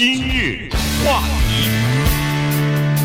今日话题，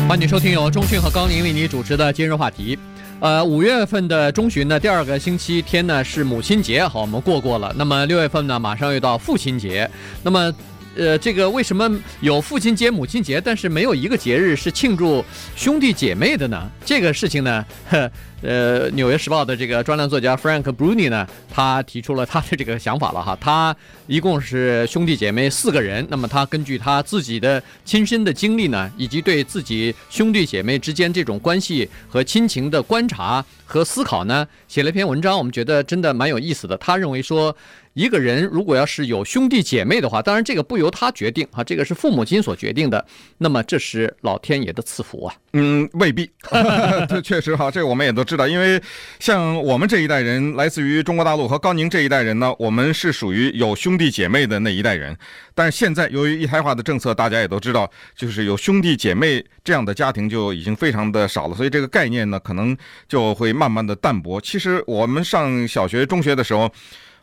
欢迎收听由钟讯和高宁为你主持的今日话题。呃，五月份的中旬呢，第二个星期天呢是母亲节，好，我们过过了。那么六月份呢，马上又到父亲节。那么，呃，这个为什么有父亲节、母亲节，但是没有一个节日是庆祝兄弟姐妹的呢？这个事情呢，呵。呃，《纽约时报》的这个专栏作家 Frank Bruni 呢，他提出了他的这个想法了哈。他一共是兄弟姐妹四个人，那么他根据他自己的亲身的经历呢，以及对自己兄弟姐妹之间这种关系和亲情的观察和思考呢，写了一篇文章。我们觉得真的蛮有意思的。他认为说，一个人如果要是有兄弟姐妹的话，当然这个不由他决定啊，这个是父母亲所决定的。那么这是老天爷的赐福啊。嗯，未必，这 确实哈，这个我们也都知道，因为像我们这一代人，来自于中国大陆和高宁这一代人呢，我们是属于有兄弟姐妹的那一代人。但是现在由于一胎化的政策，大家也都知道，就是有兄弟姐妹这样的家庭就已经非常的少了，所以这个概念呢，可能就会慢慢的淡薄。其实我们上小学、中学的时候。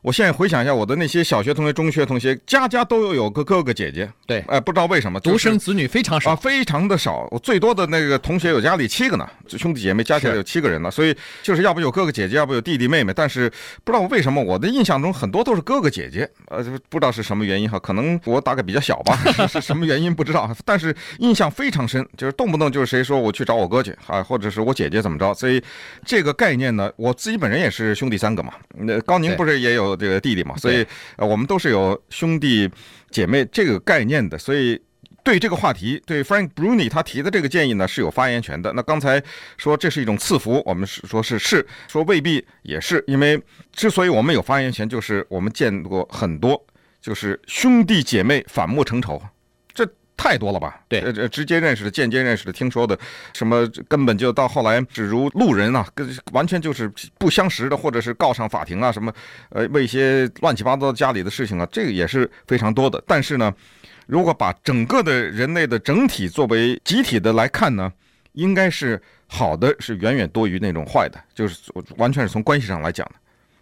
我现在回想一下，我的那些小学同学、中学同学，家家都有个哥哥姐姐。对，哎，不知道为什么，独生子女非常少啊，非常的少。我最多的那个同学有家里七个呢，兄弟姐妹加起来有七个人呢。所以就是要不有哥哥姐姐，要不有弟弟妹妹。但是不知道为什么，我的印象中很多都是哥哥姐姐。呃，不知道是什么原因哈，可能我大概比较小吧，是什么原因不知道。但是印象非常深，就是动不动就是谁说我去找我哥去啊，或者是我姐姐怎么着。所以这个概念呢，我自己本人也是兄弟三个嘛。那高宁不是也有？这个弟弟嘛，所以呃，我们都是有兄弟姐妹这个概念的，所以对这个话题，对 Frank Bruni 他提的这个建议呢是有发言权的。那刚才说这是一种赐福，我们是说是是，说未必也是，因为之所以我们有发言权，就是我们见过很多，就是兄弟姐妹反目成仇。太多了吧？对，这，直接认识的、间接认识的、听说的，什么根本就到后来只如路人啊，跟完全就是不相识的，或者是告上法庭啊，什么，呃，为一些乱七八糟家里的事情啊，这个也是非常多的。但是呢，如果把整个的人类的整体作为集体的来看呢，应该是好的，是远远多于那种坏的，就是完全是从关系上来讲的。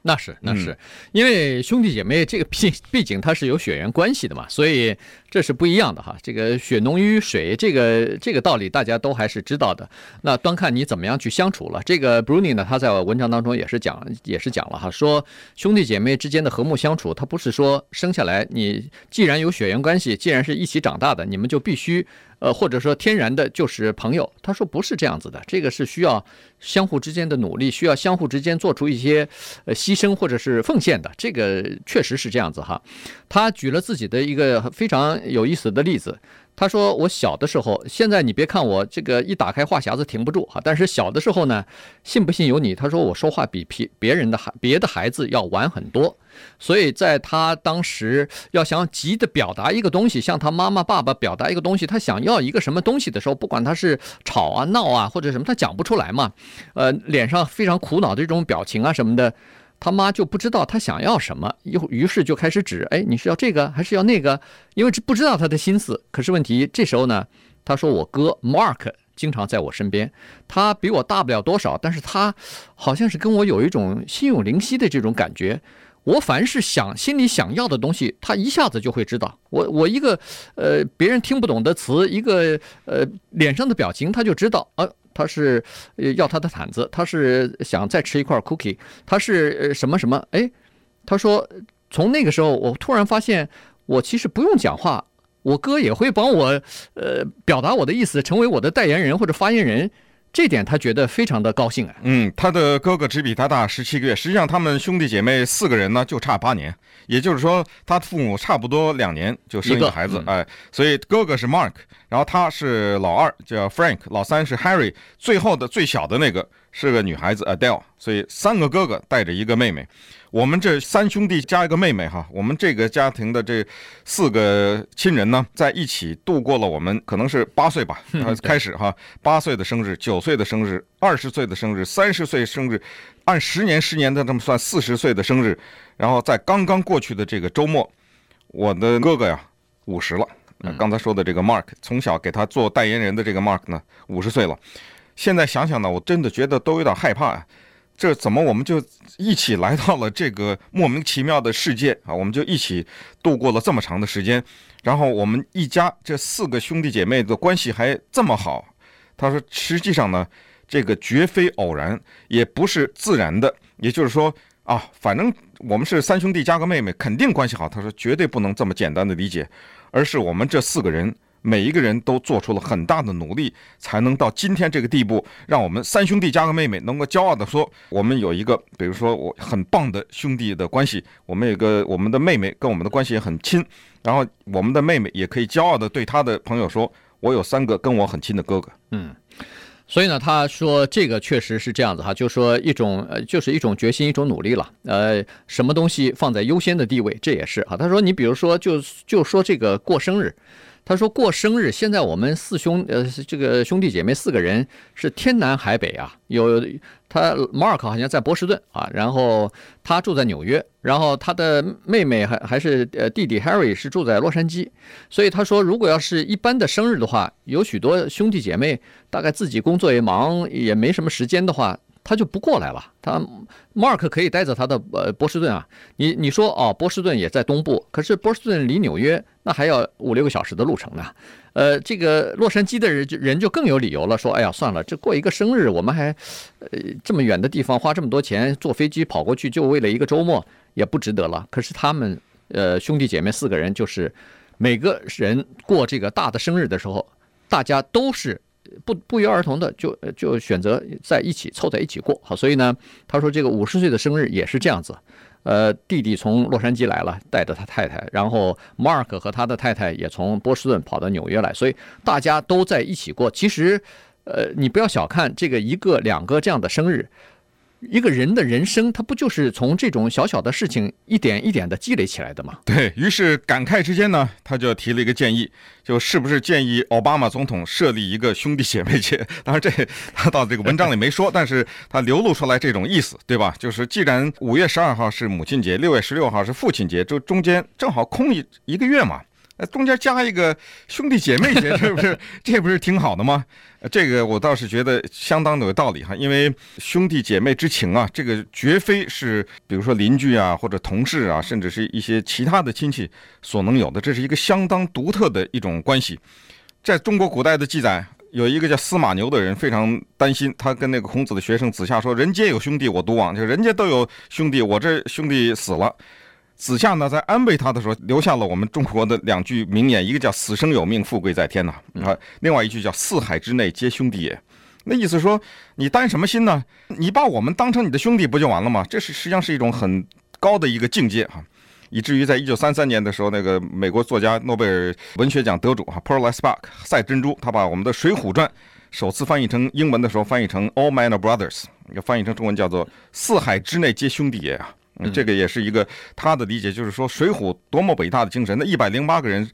那是那是，因为兄弟姐妹这个毕毕竟它是有血缘关系的嘛，所以这是不一样的哈。这个血浓于水，这个这个道理大家都还是知道的。那端看你怎么样去相处了。这个 Bruni 呢，他在文章当中也是讲也是讲了哈，说兄弟姐妹之间的和睦相处，他不是说生下来你既然有血缘关系，既然是一起长大的，你们就必须。呃，或者说天然的就是朋友，他说不是这样子的，这个是需要相互之间的努力，需要相互之间做出一些呃牺牲或者是奉献的，这个确实是这样子哈。他举了自己的一个非常有意思的例子。他说：“我小的时候，现在你别看我这个一打开话匣子停不住哈，但是小的时候呢，信不信由你。”他说：“我说话比别别人的孩别的孩子要晚很多，所以在他当时要想急的表达一个东西，向他妈妈爸爸表达一个东西，他想要一个什么东西的时候，不管他是吵啊闹啊或者什么，他讲不出来嘛，呃，脸上非常苦恼的这种表情啊什么的。”他妈就不知道他想要什么，又于是就开始指，哎，你是要这个还是要那个？因为不知道他的心思。可是问题这时候呢，他说我哥 Mark 经常在我身边，他比我大不了多少，但是他好像是跟我有一种心有灵犀的这种感觉。我凡是想心里想要的东西，他一下子就会知道。我我一个呃别人听不懂的词，一个呃脸上的表情，他就知道啊。他是要他的毯子，他是想再吃一块 cookie，他是什么什么？哎，他说从那个时候，我突然发现，我其实不用讲话，我哥也会帮我呃表达我的意思，成为我的代言人或者发言人。这点他觉得非常的高兴啊。嗯，他的哥哥只比他大十七个月，实际上他们兄弟姐妹四个人呢就差八年，也就是说他父母差不多两年就生一个孩子，哎，所以哥哥是 Mark，然后他是老二叫 Frank，老三是 Harry，最后的最小的那个是个女孩子 Adele，所以三个哥哥带着一个妹妹。我们这三兄弟加一个妹妹哈，我们这个家庭的这四个亲人呢，在一起度过了我们可能是八岁吧，开始哈，八岁的生日、九岁的生日、二十岁的生日、三十岁生日，按十年十年的这么算，四十岁的生日，然后在刚刚过去的这个周末，我的哥哥呀五十了，刚才说的这个 Mark，从小给他做代言人的这个 Mark 呢五十岁了，现在想想呢，我真的觉得都有点害怕啊。这怎么我们就一起来到了这个莫名其妙的世界啊？我们就一起度过了这么长的时间，然后我们一家这四个兄弟姐妹的关系还这么好。他说，实际上呢，这个绝非偶然，也不是自然的。也就是说啊，反正我们是三兄弟加个妹妹，肯定关系好。他说，绝对不能这么简单的理解，而是我们这四个人。每一个人都做出了很大的努力，才能到今天这个地步，让我们三兄弟加个妹妹能够骄傲地说，我们有一个，比如说我很棒的兄弟的关系，我们有个我们的妹妹跟我们的关系也很亲，然后我们的妹妹也可以骄傲地对她的朋友说，我有三个跟我很亲的哥哥。嗯，所以呢，他说这个确实是这样子哈，就说一种呃，就是一种决心，一种努力了。呃，什么东西放在优先的地位，这也是啊。他说你比如说就就说这个过生日。他说过生日，现在我们四兄呃这个兄弟姐妹四个人是天南海北啊，有他 Mark 好像在波士顿啊，然后他住在纽约，然后他的妹妹还还是呃弟弟 Harry 是住在洛杉矶，所以他说如果要是一般的生日的话，有许多兄弟姐妹大概自己工作也忙，也没什么时间的话。他就不过来了。他 Mark 可以带着他的呃波士顿啊。你你说哦，波士顿也在东部，可是波士顿离纽约那还要五六个小时的路程呢。呃，这个洛杉矶的人就人就更有理由了，说哎呀算了，这过一个生日，我们还呃这么远的地方花这么多钱坐飞机跑过去，就为了一个周末也不值得了。可是他们呃兄弟姐妹四个人，就是每个人过这个大的生日的时候，大家都是。不不约而同的就就选择在一起凑在一起过好，所以呢，他说这个五十岁的生日也是这样子，呃，弟弟从洛杉矶来了，带着他太太，然后 Mark 和他的太太也从波士顿跑到纽约来，所以大家都在一起过。其实，呃，你不要小看这个一个两个这样的生日。一个人的人生，他不就是从这种小小的事情一点一点的积累起来的吗？对，于是感慨之间呢，他就提了一个建议，就是不是建议奥巴马总统设立一个兄弟姐妹节？当然，这他到这个文章里没说，但是他流露出来这种意思，对吧？就是既然五月十二号是母亲节，六月十六号是父亲节，这中间正好空一一个月嘛。中间加一个兄弟姐妹节，是不是这不是挺好的吗？这个我倒是觉得相当的有道理哈，因为兄弟姐妹之情啊，这个绝非是比如说邻居啊或者同事啊，甚至是一些其他的亲戚所能有的，这是一个相当独特的一种关系。在中国古代的记载，有一个叫司马牛的人非常担心，他跟那个孔子的学生子夏说：“人皆有兄弟，我独亡。”就人家都有兄弟，我这兄弟死了。子夏呢，在安慰他的时候，留下了我们中国的两句名言，一个叫“死生有命，富贵在天”呐，啊，另外一句叫“四海之内皆兄弟也”。那意思说，你担什么心呢？你把我们当成你的兄弟不就完了吗？这是实际上是一种很高的一个境界哈，以至于在一九三三年的时候，那个美国作家诺贝尔文学奖得主哈，Pearl S. Buck 赛珍珠，他把我们的《水浒传》首次翻译成英文的时候，翻译成 “All men are brothers”，翻译成中文叫做“四海之内皆兄弟也”啊。这个也是一个他的理解，就是说《水浒》多么伟大的精神，那一百零八个人，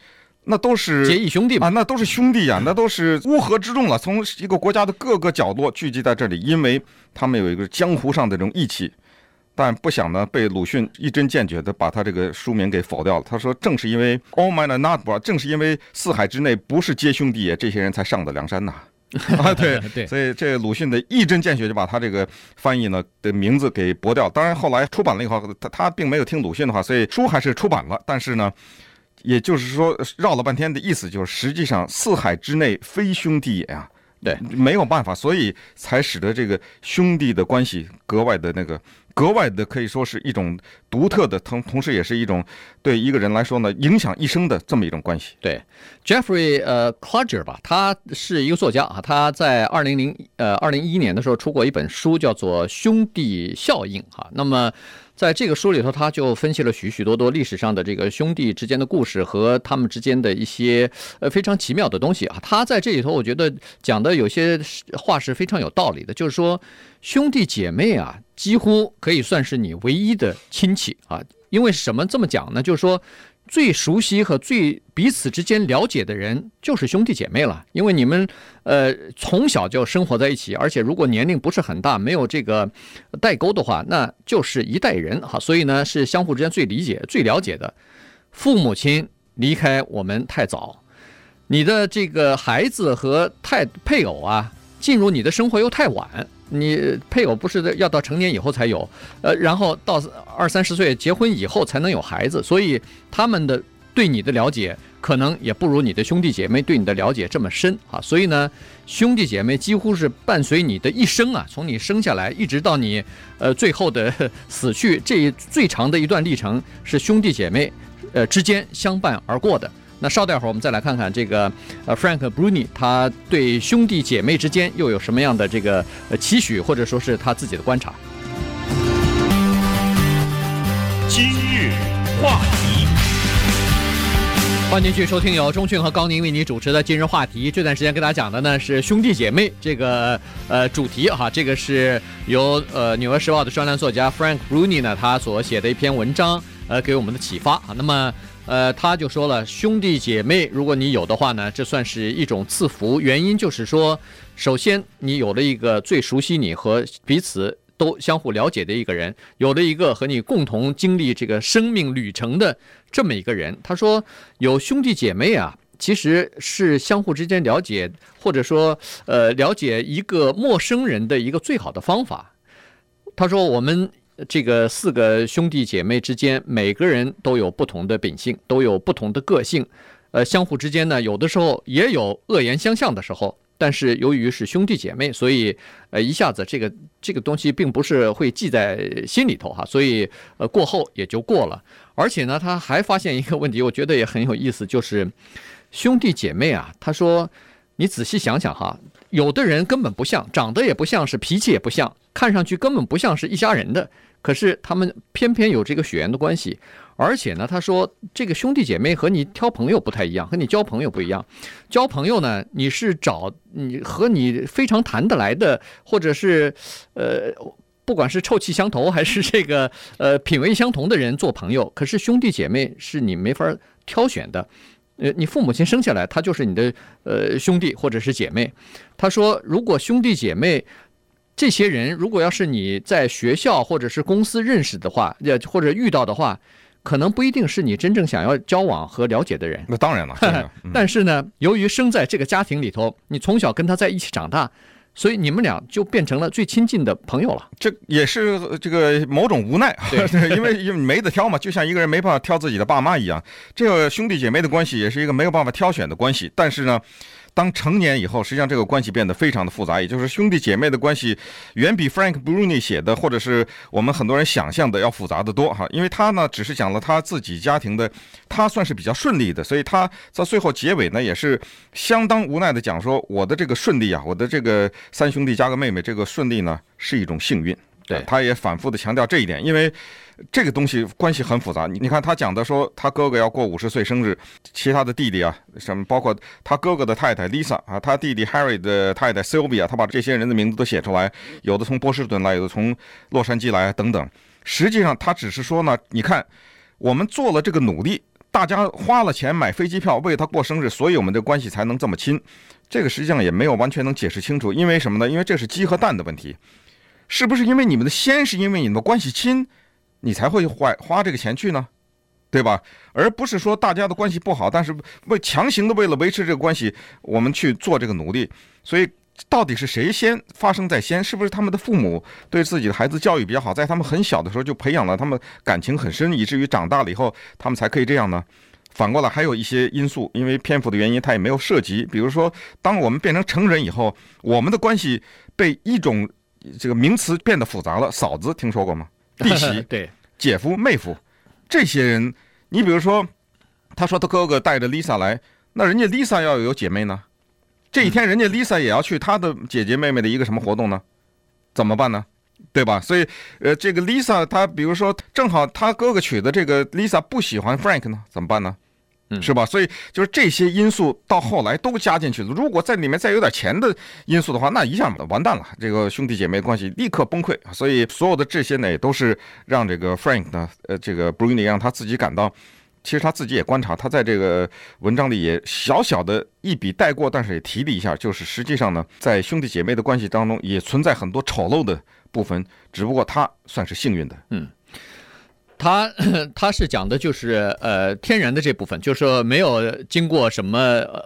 那都是结义兄弟啊，那都是兄弟呀，那都是乌合之众了，从一个国家的各个角落聚集在这里，因为他们有一个江湖上的这种义气。但不想呢，被鲁迅一针见血的把他这个书名给否掉了。他说，正是因为 All men are not brothers，正是因为四海之内不是皆兄弟也，这些人才上的梁山呐。啊，对 对，所以这鲁迅的一针见血就把他这个翻译呢的名字给驳掉。当然后来出版了以后，他他并没有听鲁迅的话，所以书还是出版了。但是呢，也就是说绕了半天的意思就是，实际上四海之内非兄弟也啊，对，没有办法，所以才使得这个兄弟的关系格外的那个。格外的可以说是一种独特的，同同时也是一种对一个人来说呢，影响一生的这么一种关系。对，Jeffrey 呃 Cluger 吧，他是一个作家啊，他在二零零呃二零一一年的时候出过一本书，叫做《兄弟效应》哈。那么在这个书里头，他就分析了许许多多历史上的这个兄弟之间的故事和他们之间的一些呃非常奇妙的东西啊。他在这里头，我觉得讲的有些话是非常有道理的，就是说兄弟姐妹啊。几乎可以算是你唯一的亲戚啊，因为什么这么讲呢？就是说，最熟悉和最彼此之间了解的人就是兄弟姐妹了，因为你们呃从小就生活在一起，而且如果年龄不是很大，没有这个代沟的话，那就是一代人哈，所以呢是相互之间最理解、最了解的。父母亲离开我们太早，你的这个孩子和太配偶啊进入你的生活又太晚。你配偶不是要到成年以后才有，呃，然后到二三十岁结婚以后才能有孩子，所以他们的对你的了解可能也不如你的兄弟姐妹对你的了解这么深啊，所以呢，兄弟姐妹几乎是伴随你的一生啊，从你生下来一直到你呃最后的 死去，这最长的一段历程是兄弟姐妹呃之间相伴而过的。那稍待会儿我们再来看看这个呃 Frank Bruni 他对兄弟姐妹之间又有什么样的这个呃期许，或者说是他自己的观察。今日话题。欢迎继续收听由钟迅和高宁为你主持的今日话题。这段时间跟大家讲的呢是兄弟姐妹这个呃主题哈，这个是由呃《纽约时报》的专栏作家 Frank Bruni 呢他所写的一篇文章呃给我们的启发啊。那么呃他就说了，兄弟姐妹如果你有的话呢，这算是一种赐福。原因就是说，首先你有了一个最熟悉你和彼此。都相互了解的一个人，有了一个和你共同经历这个生命旅程的这么一个人。他说，有兄弟姐妹啊，其实是相互之间了解，或者说，呃，了解一个陌生人的一个最好的方法。他说，我们这个四个兄弟姐妹之间，每个人都有不同的秉性，都有不同的个性，呃，相互之间呢，有的时候也有恶言相向的时候。但是由于是兄弟姐妹，所以呃一下子这个这个东西并不是会记在心里头哈，所以呃过后也就过了。而且呢，他还发现一个问题，我觉得也很有意思，就是兄弟姐妹啊，他说你仔细想想哈，有的人根本不像，长得也不像是，脾气也不像，看上去根本不像是一家人的，可是他们偏偏有这个血缘的关系。而且呢，他说这个兄弟姐妹和你挑朋友不太一样，和你交朋友不一样。交朋友呢，你是找你和你非常谈得来的，或者是呃，不管是臭气相投还是这个 呃品味相同的人做朋友。可是兄弟姐妹是你没法挑选的。呃，你父母亲生下来他就是你的呃兄弟或者是姐妹。他说，如果兄弟姐妹这些人如果要是你在学校或者是公司认识的话，呃或者遇到的话。可能不一定是你真正想要交往和了解的人。那当然了，但是呢，由于生在这个家庭里头，你从小跟他在一起长大，所以你们俩就变成了最亲近的朋友了。这也是这个某种无奈，对，因为因为没得挑嘛，就像一个人没办法挑自己的爸妈一样，这个兄弟姐妹的关系也是一个没有办法挑选的关系。但是呢。当成年以后，实际上这个关系变得非常的复杂，也就是兄弟姐妹的关系远比 Frank Bruni 写的，或者是我们很多人想象的要复杂的多哈。因为他呢，只是讲了他自己家庭的，他算是比较顺利的，所以他在最后结尾呢，也是相当无奈的讲说，我的这个顺利啊，我的这个三兄弟加个妹妹，这个顺利呢是一种幸运。对，他也反复的强调这一点，因为。这个东西关系很复杂，你你看他讲的说他哥哥要过五十岁生日，其他的弟弟啊，什么包括他哥哥的太太 Lisa 啊，他弟弟 Harry 的太太 Sylvia，他把这些人的名字都写出来，有的从波士顿来，有的从洛杉矶来等等。实际上他只是说呢，你看我们做了这个努力，大家花了钱买飞机票为他过生日，所以我们的关系才能这么亲。这个实际上也没有完全能解释清楚，因为什么呢？因为这是鸡和蛋的问题，是不是因为你们的先是因为你们的关系亲？你才会花花这个钱去呢，对吧？而不是说大家的关系不好，但是为强行的为了维持这个关系，我们去做这个努力。所以到底是谁先发生在先？是不是他们的父母对自己的孩子教育比较好，在他们很小的时候就培养了他们感情很深，以至于长大了以后他们才可以这样呢？反过来还有一些因素，因为篇幅的原因，他也没有涉及。比如说，当我们变成成人以后，我们的关系被一种这个名词变得复杂了。嫂子听说过吗？弟媳、对姐夫、妹夫，这些人，你比如说，他说他哥哥带着 Lisa 来，那人家 Lisa 要有姐妹呢，这一天人家 Lisa 也要去她的姐姐妹妹的一个什么活动呢？怎么办呢？对吧？所以，呃，这个 Lisa 他比如说正好他哥哥娶的这个 Lisa 不喜欢 Frank 呢，怎么办呢？是吧？所以就是这些因素到后来都加进去了。如果在里面再有点钱的因素的话，那一下完蛋了，这个兄弟姐妹关系立刻崩溃。所以所有的这些呢，也都是让这个 Frank 呢，呃，这个 Bruni 让他自己感到，其实他自己也观察，他在这个文章里也小小的一笔带过，但是也提了一下，就是实际上呢，在兄弟姐妹的关系当中也存在很多丑陋的部分，只不过他算是幸运的。嗯。他 他是讲的就是呃天然的这部分，就是说没有经过什么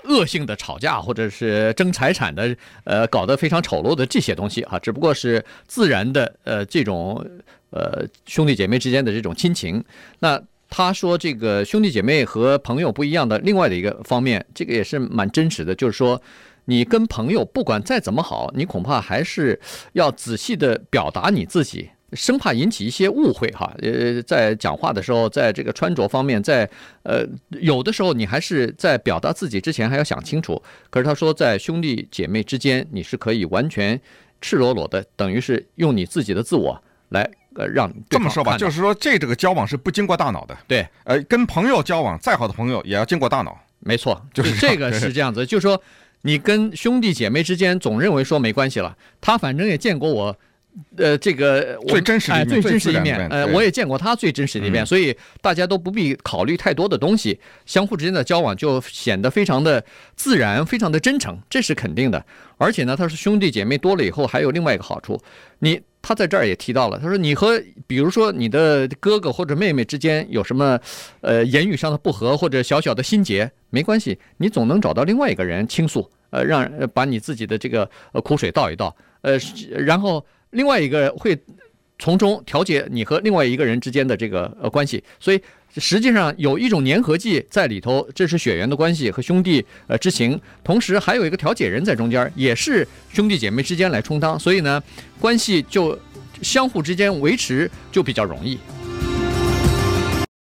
恶性的吵架或者是争财产的呃搞得非常丑陋的这些东西啊，只不过是自然的呃这种呃兄弟姐妹之间的这种亲情。那他说这个兄弟姐妹和朋友不一样的另外的一个方面，这个也是蛮真实的，就是说。你跟朋友不管再怎么好，你恐怕还是要仔细的表达你自己，生怕引起一些误会哈。呃，在讲话的时候，在这个穿着方面，在呃有的时候你还是在表达自己之前还要想清楚。可是他说，在兄弟姐妹之间，你是可以完全赤裸裸的，等于是用你自己的自我来呃让这么说吧，就是说这这个交往是不经过大脑的。对，呃，跟朋友交往，再好的朋友也要经过大脑。没错，就是这个是这样子，就是说。你跟兄弟姐妹之间总认为说没关系了，他反正也见过我，呃，这个最真实的一面，最真实的一面，呃，我也见过他最真实的一面，所以大家都不必考虑太多的东西，相互之间的交往就显得非常的自然，非常的真诚，这是肯定的。而且呢，他说兄弟姐妹多了以后，还有另外一个好处，你。他在这儿也提到了，他说：“你和比如说你的哥哥或者妹妹之间有什么，呃，言语上的不和或者小小的心结，没关系，你总能找到另外一个人倾诉，呃，让把你自己的这个呃苦水倒一倒，呃，然后另外一个会从中调节你和另外一个人之间的这个呃关系，所以。”实际上有一种粘合剂在里头，这是血缘的关系和兄弟呃之情，同时还有一个调解人在中间，也是兄弟姐妹之间来充当，所以呢，关系就相互之间维持就比较容易。